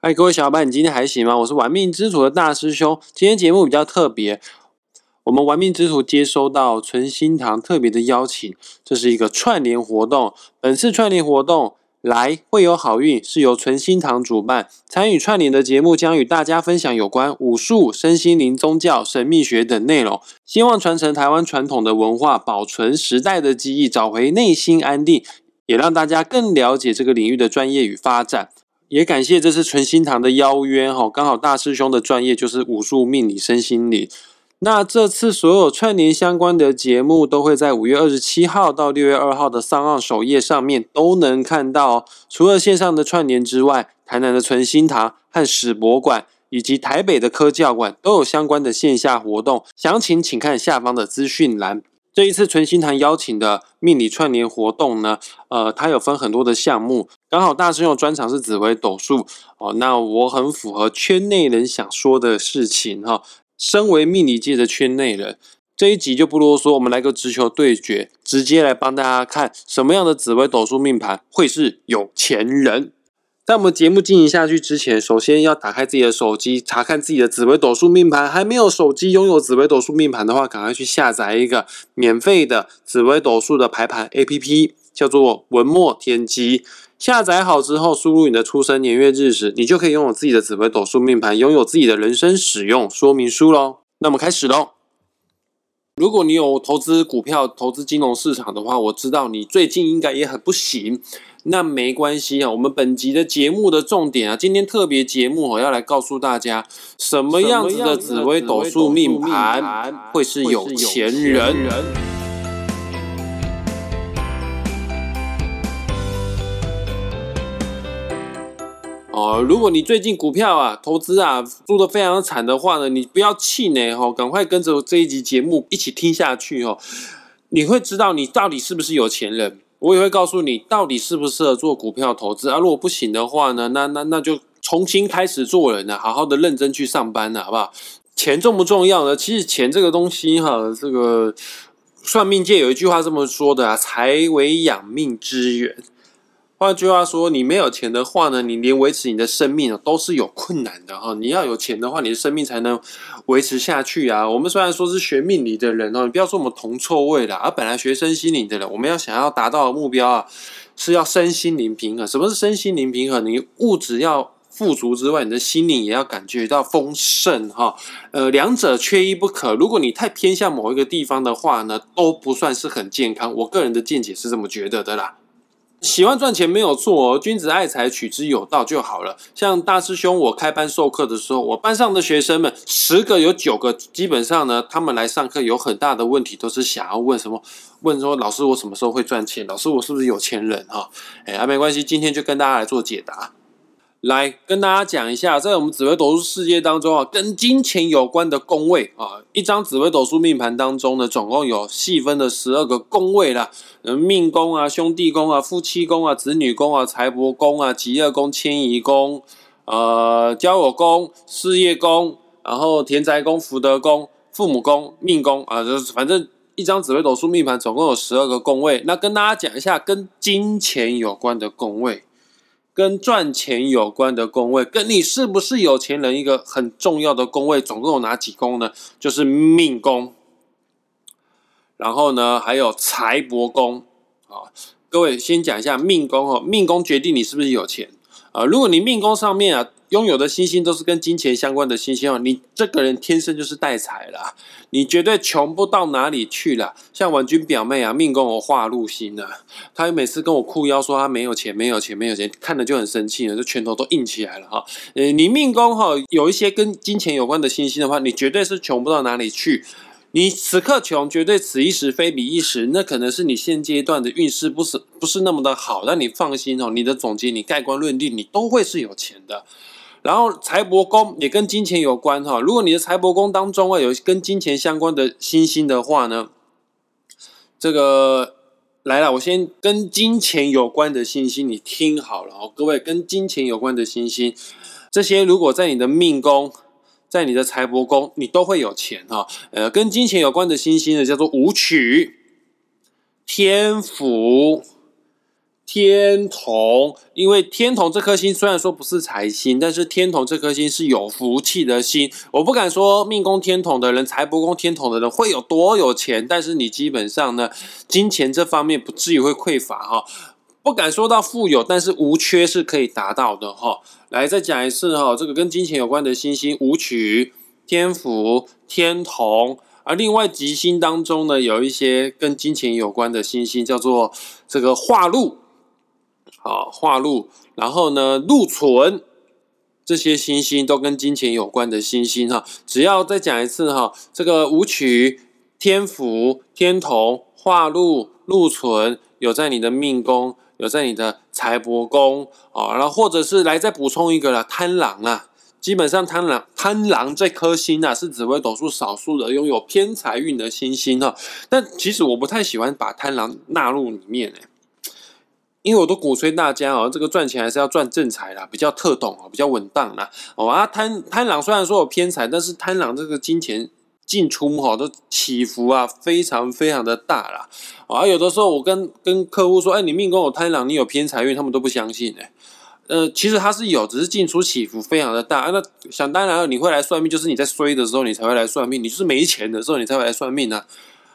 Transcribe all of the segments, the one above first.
嗨，各位小伙伴，你今天还行吗？我是玩命之徒的大师兄。今天节目比较特别，我们玩命之徒接收到纯心堂特别的邀请，这是一个串联活动。本次串联活动来会有好运，是由纯心堂主办。参与串联的节目将与大家分享有关武术、身心灵、宗教、神秘学等内容，希望传承台湾传统的文化，保存时代的记忆，找回内心安定，也让大家更了解这个领域的专业与发展。也感谢这次纯心堂的邀约哈，刚好大师兄的专业就是武术、命理、身心理。那这次所有串联相关的节目都会在五月二十七号到六月二号的上岸首页上面都能看到。哦除了线上的串联之外，台南的纯心堂和史博馆以及台北的科教馆都有相关的线下活动，详情请看下方的资讯栏。这一次纯心堂邀请的命理串联活动呢，呃，它有分很多的项目，刚好大师兄专长是紫微斗数哦，那我很符合圈内人想说的事情哈。身为命理界的圈内人，这一集就不啰嗦，我们来个直球对决，直接来帮大家看什么样的紫微斗数命盘会是有钱人。在我们节目进行下去之前，首先要打开自己的手机，查看自己的紫微斗数命盘。还没有手机拥有紫微斗数命盘的话，赶快去下载一个免费的紫微斗数的排盘 APP，叫做文墨天机。下载好之后，输入你的出生年月日时，你就可以拥有自己的紫微斗数命盘，拥有自己的人生使用说明书喽。那么开始喽。如果你有投资股票、投资金融市场的话，我知道你最近应该也很不行。那没关系啊，我们本集的节目的重点啊，今天特别节目我要来告诉大家，什么样子的紫微斗数命盘会是有钱人。哦，如果你最近股票啊投资啊输的非常惨的话呢，你不要气馁哈，赶快跟着这一集节目一起听下去哦，你会知道你到底是不是有钱人。我也会告诉你，到底适不适合做股票投资啊？如果不行的话呢，那那那就重新开始做人了，好好的认真去上班了，好不好？钱重不重要呢？其实钱这个东西哈，这个算命界有一句话这么说的啊：财为养命之源。换句话说，你没有钱的话呢，你连维持你的生命都是有困难的哈。你要有钱的话，你的生命才能维持下去啊。我们虽然说是学命理的人哦，你不要说我们铜臭味了，而本来学身心灵的人，我们要想要达到的目标啊，是要身心灵平衡。什么是身心灵平衡？你物质要富足之外，你的心灵也要感觉到丰盛哈。呃，两者缺一不可。如果你太偏向某一个地方的话呢，都不算是很健康。我个人的见解是这么觉得的啦。喜欢赚钱没有错哦，君子爱财，取之有道就好了。像大师兄我开班授课的时候，我班上的学生们十个有九个，基本上呢，他们来上课有很大的问题，都是想要问什么？问说老师我什么时候会赚钱？老师我是不是有钱人？哈，哎，啊，没关系，今天就跟大家来做解答。来跟大家讲一下，在我们紫微斗数世界当中啊，跟金钱有关的宫位啊，一张紫微斗数命盘当中呢，总共有细分的十二个宫位啦，命宫啊、兄弟宫啊、夫妻宫啊、子女宫啊、财帛宫啊、吉业宫、迁移宫、呃、交友宫、事业宫，然后田宅宫、福德宫、父母宫、命宫啊，就是反正一张紫微斗数命盘总共有十二个宫位。那跟大家讲一下跟金钱有关的宫位。跟赚钱有关的宫位，跟你是不是有钱人一个很重要的宫位，总共有哪几宫呢？就是命宫，然后呢还有财帛宫。啊，各位先讲一下命宫哦，命宫决定你是不是有钱啊。如果你命宫上面啊。拥有的星星都是跟金钱相关的星星哦，你这个人天生就是带财啦，你绝对穷不到哪里去了。像婉君表妹啊，命宫我化禄星呢，她每次跟我哭腰说她没有钱，没有钱，没有钱，看了就很生气了，就拳头都硬起来了哈。呃，你命宫哈有一些跟金钱有关的星星的话，你绝对是穷不到哪里去。你此刻穷，绝对此一时非彼一时，那可能是你现阶段的运势不是不是那么的好，但你放心哦，你的总结，你盖棺论定，你都会是有钱的。然后财帛宫也跟金钱有关哈，如果你的财帛宫当中啊有跟金钱相关的星星的话呢，这个来了，我先跟金钱有关的星星，你听好了哦，各位跟金钱有关的星星，这些如果在你的命宫，在你的财帛宫，你都会有钱哈。呃，跟金钱有关的星星呢，叫做武曲、天府、天同，因为天同这颗星虽然说不是财星，但是天同这颗星是有福气的星。我不敢说命宫天同的人、财帛宫天同的人会有多有钱，但是你基本上呢，金钱这方面不至于会匮乏哈。不敢说到富有，但是无缺是可以达到的哈。来，再讲一次哈，这个跟金钱有关的星星，武曲、天府、天同。而另外吉星当中呢，有一些跟金钱有关的星星，叫做这个化禄。好，化禄，然后呢，禄存这些星星都跟金钱有关的星星哈。只要再讲一次哈，这个武曲、天府、天同、化禄、禄存有在你的命宫，有在你的财帛宫啊，然后或者是来再补充一个了，贪狼啊。基本上贪狼贪狼这颗星啊，是紫微斗数少数的拥有偏财运的星星哈。但其实我不太喜欢把贪狼纳入里面诶。因为我都鼓吹大家哦，这个赚钱还是要赚正财啦，比较特懂啊，比较稳当啦。哦啊，贪贪狼虽然说有偏财，但是贪狼这个金钱进出哈都起伏啊，非常非常的大啦。啊，有的时候我跟跟客户说，哎，你命宫有贪狼，你有偏财运，他们都不相信哎。呃，其实它是有，只是进出起伏非常的大。那想当然了，你会来算命，就是你在衰的时候你才会来算命，你就是没钱的时候你才会来算命啊。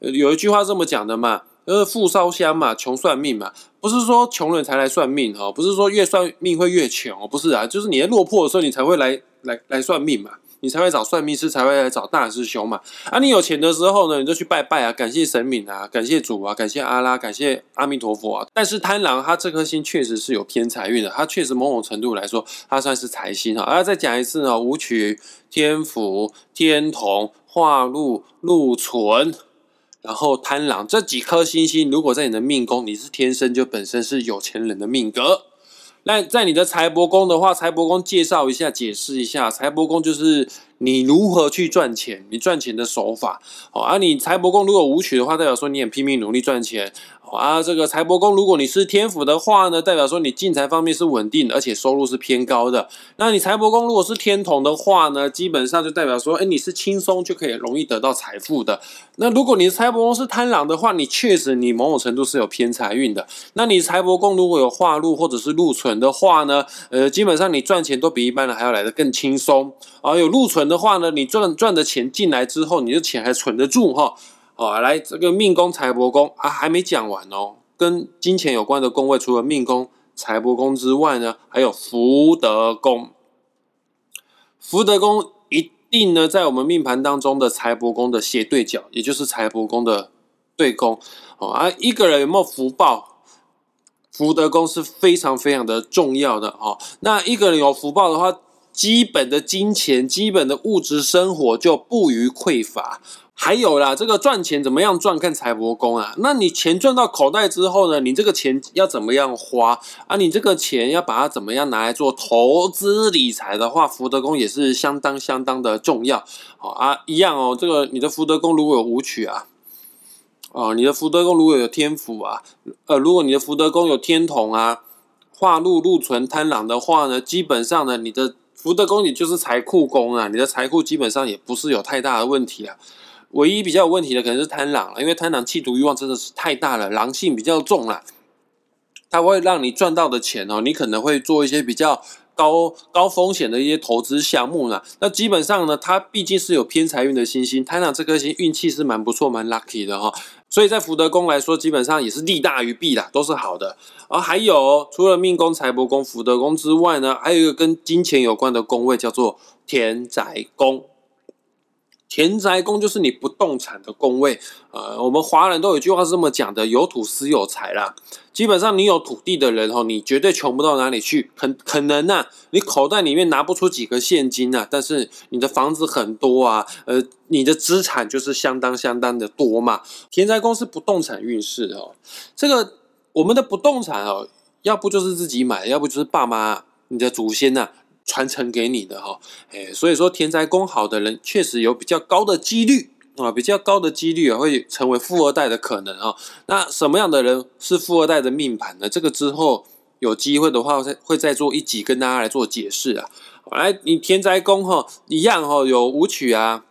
有一句话这么讲的嘛。呃，富烧香嘛，穷算命嘛，不是说穷人才来算命哈，不是说越算命会越穷，不是啊，就是你在落魄的时候，你才会来来来算命嘛，你才会找算命师，才会来找大师兄嘛。啊，你有钱的时候呢，你就去拜拜啊，感谢神明啊，感谢主啊，感谢阿拉，感谢阿弥陀佛啊。但是贪狼他这颗星确实是有偏财运的，他确实某种程度来说，他算是财星哈。啊，再讲一次呢，武曲、天府、天同、化禄、禄存。然后贪狼这几颗星星，如果在你的命宫，你是天生就本身是有钱人的命格。那在你的财帛宫的话，财帛宫介绍一下，解释一下，财帛宫就是你如何去赚钱，你赚钱的手法。好，啊你财帛宫如果无取的话，代表说你很拼命努力赚钱。啊，这个财帛宫，如果你是天府的话呢，代表说你进财方面是稳定，而且收入是偏高的。那你财帛宫如果是天同的话呢，基本上就代表说，哎，你是轻松就可以容易得到财富的。那如果你的财帛宫是贪狼的话，你确实你某种程度是有偏财运的。那你财帛宫如果有化禄或者是禄存的话呢，呃，基本上你赚钱都比一般人还要来的更轻松。啊，有禄存的话呢，你赚赚的钱进来之后，你的钱还存得住哈。好，来这个命宫财帛宫啊，还没讲完哦。跟金钱有关的宫位，除了命宫财帛宫之外呢，还有福德宫。福德宫一定呢，在我们命盘当中的财帛宫的斜对角，也就是财帛宫的对宫。哦，啊一个人有没有福报，福德宫是非常非常的重要的哦。那一个人有福报的话，基本的金钱、基本的物质生活就不予匮乏。还有啦，这个赚钱怎么样赚？看财帛宫啊。那你钱赚到口袋之后呢？你这个钱要怎么样花啊？你这个钱要把它怎么样拿来做投资理财的话，福德宫也是相当相当的重要。好啊，一样哦。这个你的福德宫如果有舞曲啊，哦，你的福德宫如果有天府啊，呃，如果你的福德宫有天同啊，化禄禄存贪狼的话呢，基本上呢，你的福德宫你就是财库宫啊，你的财库基本上也不是有太大的问题啊。唯一比较有问题的可能是贪狼了，因为贪狼气毒欲望真的是太大了，狼性比较重了，它会让你赚到的钱哦，你可能会做一些比较高高风险的一些投资项目呢。那基本上呢，它毕竟是有偏财运的星星，贪狼这颗星运气是蛮不错、蛮 lucky 的哈。所以在福德宫来说，基本上也是利大于弊的，都是好的。而还有除了命宫、财帛宫、福德宫之外呢，还有一个跟金钱有关的宫位叫做田宅宫。田宅宫就是你不动产的宫位，呃，我们华人都有句话是这么讲的：有土私有财啦。基本上你有土地的人哦，你绝对穷不到哪里去。很可能呐，你口袋里面拿不出几个现金呐，但是你的房子很多啊，呃，你的资产就是相当相当的多嘛。田宅宫是不动产运势哦，这个我们的不动产哦，要不就是自己买，要不就是爸妈、你的祖先呐。传承给你的哈，哎，所以说田宅宫好的人确实有比较高的几率啊，比较高的几率会成为富二代的可能啊。那什么样的人是富二代的命盘呢？这个之后有机会的话，再会再做一集跟大家来做解释啊。来，你田宅宫哈一样哈，有武曲啊、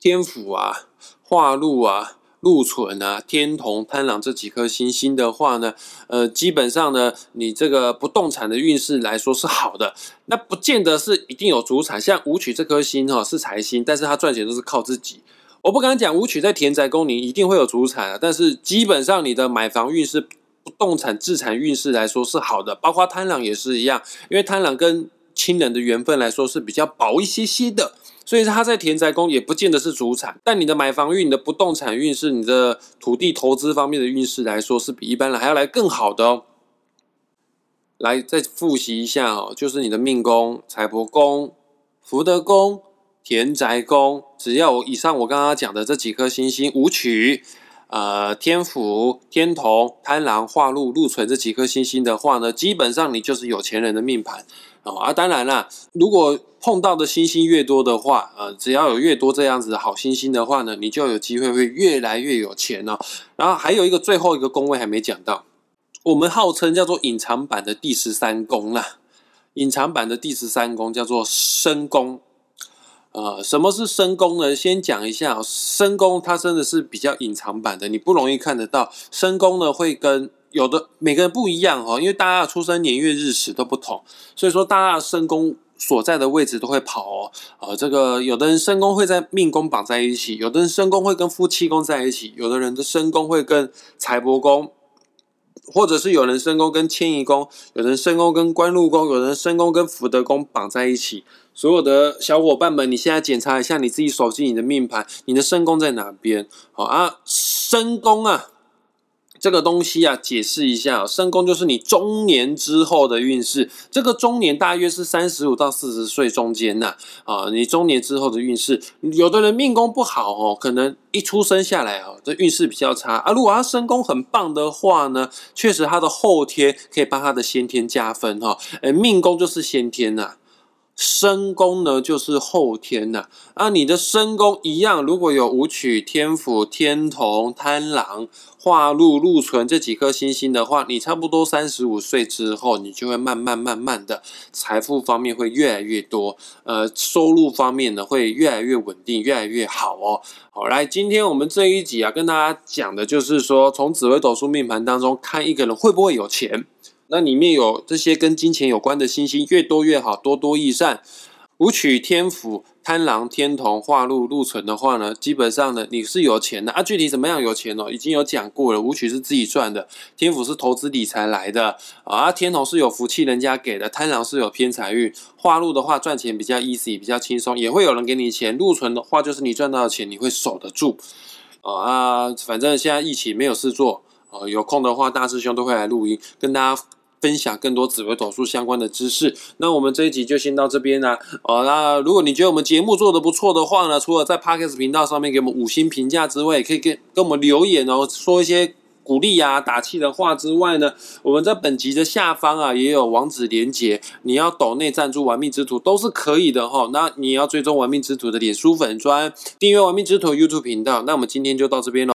天府啊、化禄啊、禄存啊、天同、贪狼这几颗星星的话呢，呃，基本上呢，你这个不动产的运势来说是好的。那不见得是一定有主产，像武曲这颗星哈是财星，但是它赚钱都是靠自己。我不敢讲武曲在田宅宫你一定会有主产啊，但是基本上你的买房运势、不动产自产运势来说是好的，包括贪狼也是一样，因为贪狼跟亲人的缘分来说是比较薄一些些的。所以他在田宅宫也不见得是主产，但你的买房运、你的不动产运势、你的土地投资方面的运势来说，是比一般人还要来更好的哦。来，再复习一下哦，就是你的命宫、财帛宫、福德宫、田宅宫，只要以上我刚刚讲的这几颗星星，武曲、呃天府、天同、贪狼、化禄、禄存这几颗星星的话呢，基本上你就是有钱人的命盘。哦啊，当然啦，如果碰到的星星越多的话，呃，只要有越多这样子的好星星的话呢，你就有机会会越来越有钱哦。然后还有一个最后一个宫位还没讲到，我们号称叫做隐藏版的第十三宫啦。隐藏版的第十三宫叫做申宫。呃，什么是申宫呢？先讲一下，申宫它真的是比较隐藏版的，你不容易看得到。申宫呢会跟有的每个人不一样哦，因为大家的出生年月日时都不同，所以说大家的身宫所在的位置都会跑哦。呃，这个有的人身宫会在命宫绑在一起，有的人身宫会跟夫妻宫在一起，有的人的身宫会跟财帛宫，或者是有人身宫跟迁移宫，有人身宫跟官禄宫，有人身宫跟福德宫绑在一起。所有的小伙伴们，你现在检查一下你自己手机你的命盘，你的身宫在哪边？好啊，身宫啊。这个东西啊，解释一下，身宫就是你中年之后的运势。这个中年大约是三十五到四十岁中间呐，啊，你中年之后的运势，有的人命宫不好哦，可能一出生下来哦，这运势比较差啊。如果他身宫很棒的话呢，确实他的后天可以帮他的先天加分哈。诶，命宫就是先天呐。身宫呢，就是后天呐。啊，你的身宫一样，如果有武曲、天府、天同、贪狼、化禄、禄存这几颗星星的话，你差不多三十五岁之后，你就会慢慢慢慢的财富方面会越来越多，呃，收入方面呢会越来越稳定，越来越好哦。好，来，今天我们这一集啊，跟大家讲的就是说，从紫微斗数命盘当中看一个人会不会有钱。那里面有这些跟金钱有关的星星，越多越好，多多益善。武曲、天府、贪狼、天同、化禄、禄存的话呢，基本上呢你是有钱的啊。具体怎么样有钱哦，已经有讲过了。武曲是自己赚的，天府是投资理财来的啊。天同是有福气人家给的，贪狼是有偏财运。化禄的话赚钱比较 easy，比较轻松，也会有人给你钱。禄存的话就是你赚到的钱你会守得住啊。反正现在疫情没有事做啊，有空的话大师兄都会来录音跟大家。分享更多紫微斗数相关的知识，那我们这一集就先到这边啦。哦，那如果你觉得我们节目做的不错的话呢，除了在 Podcast 频道上面给我们五星评价之外，也可以跟跟我们留言哦，说一些。鼓励呀、打气的话之外呢，我们在本集的下方啊也有网址连接，你要抖内赞助玩命之徒都是可以的哈。那你要追踪玩命之徒的脸书粉专，订阅玩命之徒 YouTube 频道。那我们今天就到这边喽。